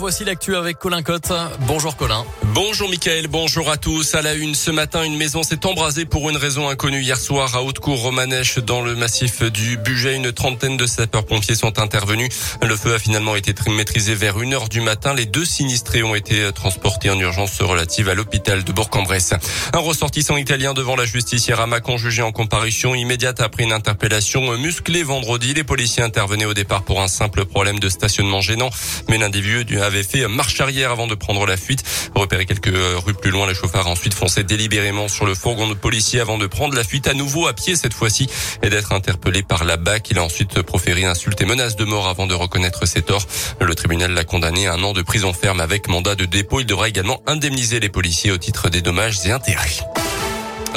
Voici l'actu avec Colin Cotte. Bonjour Colin. Bonjour Mickaël, bonjour à tous. À la une ce matin, une maison s'est embrasée pour une raison inconnue hier soir à Haute-Cour Romanèche dans le massif du budget. Une trentaine de sapeurs-pompiers sont intervenus. Le feu a finalement été maîtrisé vers 1 heure du matin. Les deux sinistrés ont été transportés en urgence relative à l'hôpital de Bourg-en-Bresse. Un ressortissant italien devant la justice hier à Macon jugé en comparution immédiate après une interpellation musclée vendredi. Les policiers intervenaient au départ pour un simple problème de stationnement gênant, mais l'individu avait fait marche arrière avant de prendre la fuite. Repéré quelques rues plus loin, le chauffeur a ensuite foncé délibérément sur le fourgon de policier avant de prendre la fuite à nouveau à pied cette fois-ci et d'être interpellé par la BAC. Il a ensuite proféré insultes et menaces de mort avant de reconnaître ses torts. Le tribunal l'a condamné à un an de prison ferme avec mandat de dépôt. Il devra également indemniser les policiers au titre des dommages et intérêts.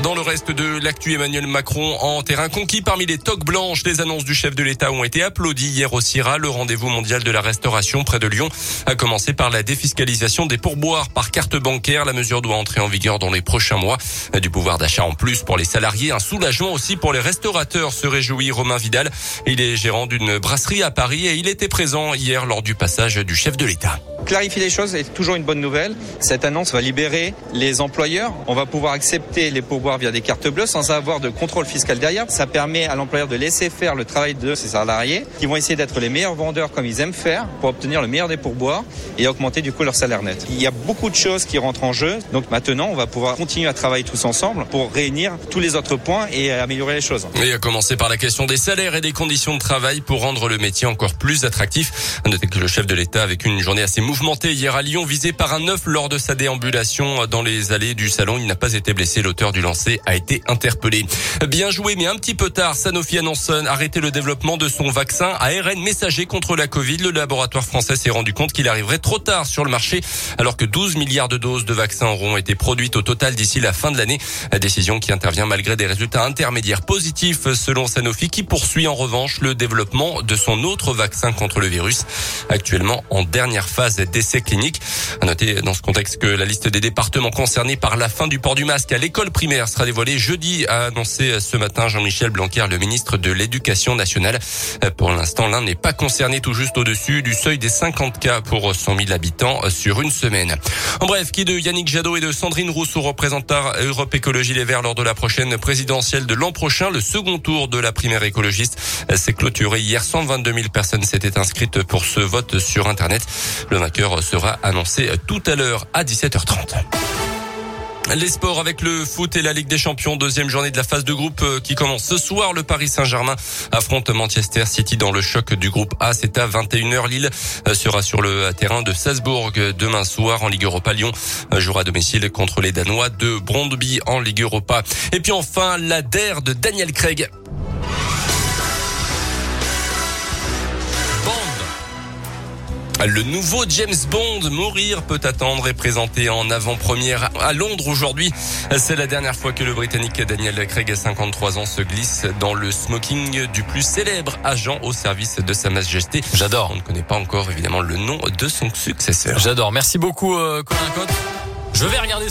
Dans le reste de l'actu, Emmanuel Macron en terrain conquis parmi les toques blanches. Les annonces du chef de l'État ont été applaudies hier au CIRA, le rendez-vous mondial de la restauration près de Lyon, a commencé par la défiscalisation des pourboires par carte bancaire. La mesure doit entrer en vigueur dans les prochains mois. Du pouvoir d'achat en plus pour les salariés, un soulagement aussi pour les restaurateurs, se réjouit Romain Vidal. Il est gérant d'une brasserie à Paris et il était présent hier lors du passage du chef de l'État. Clarifier les choses est toujours une bonne nouvelle. Cette annonce va libérer les employeurs. On va pouvoir accepter les pourboires via des cartes bleues sans avoir de contrôle fiscal derrière. Ça permet à l'employeur de laisser faire le travail de ses salariés qui vont essayer d'être les meilleurs vendeurs comme ils aiment faire pour obtenir le meilleur des pourboires et augmenter du coup leur salaire net. Il y a beaucoup de choses qui rentrent en jeu. Donc maintenant, on va pouvoir continuer à travailler tous ensemble pour réunir tous les autres points et améliorer les choses. Et à commencer par la question des salaires et des conditions de travail pour rendre le métier encore plus attractif. Notez que le chef de l'État avec une journée assez mouvementée hier à Lyon, visé par un œuf lors de sa déambulation dans les allées du salon. Il n'a pas été blessé. L'auteur du a été interpellé. Bien joué, mais un petit peu tard. Sanofi annonce arrêter le développement de son vaccin ARN messager contre la Covid. Le laboratoire français s'est rendu compte qu'il arriverait trop tard sur le marché, alors que 12 milliards de doses de vaccins auront été produites au total d'ici la fin de l'année. Décision qui intervient malgré des résultats intermédiaires positifs selon Sanofi, qui poursuit en revanche le développement de son autre vaccin contre le virus, actuellement en dernière phase d'essai clinique. À noter dans ce contexte que la liste des départements concernés par la fin du port du masque à l'école primaire sera dévoilée jeudi, a annoncé ce matin Jean-Michel Blanquer, le ministre de l'Éducation nationale. Pour l'instant, l'un n'est pas concerné tout juste au-dessus du seuil des 50 cas pour 100 000 habitants sur une semaine. En bref, qui de Yannick Jadot et de Sandrine Rousseau représentera Europe Écologie Les Verts lors de la prochaine présidentielle de l'an prochain. Le second tour de la primaire écologiste s'est clôturé hier. 122 000 personnes s'étaient inscrites pour ce vote sur Internet. Le vainqueur sera annoncé tout à l'heure à 17h30. Les sports avec le foot et la Ligue des Champions, deuxième journée de la phase de groupe qui commence ce soir. Le Paris Saint-Germain affronte Manchester City dans le choc du groupe A. C'est à 21h. Lille sera sur le terrain de Salzbourg demain soir en Ligue Europa. Lyon jouera à domicile contre les Danois de Brondby en Ligue Europa. Et puis enfin, la DER de Daniel Craig. Le nouveau James Bond, Mourir peut attendre, est présenté en avant-première à Londres aujourd'hui. C'est la dernière fois que le Britannique Daniel Craig, à 53 ans, se glisse dans le smoking du plus célèbre agent au service de Sa Majesté. J'adore. On ne connaît pas encore évidemment le nom de son successeur. J'adore. Merci beaucoup, euh, Colin Cotte. Je vais regarder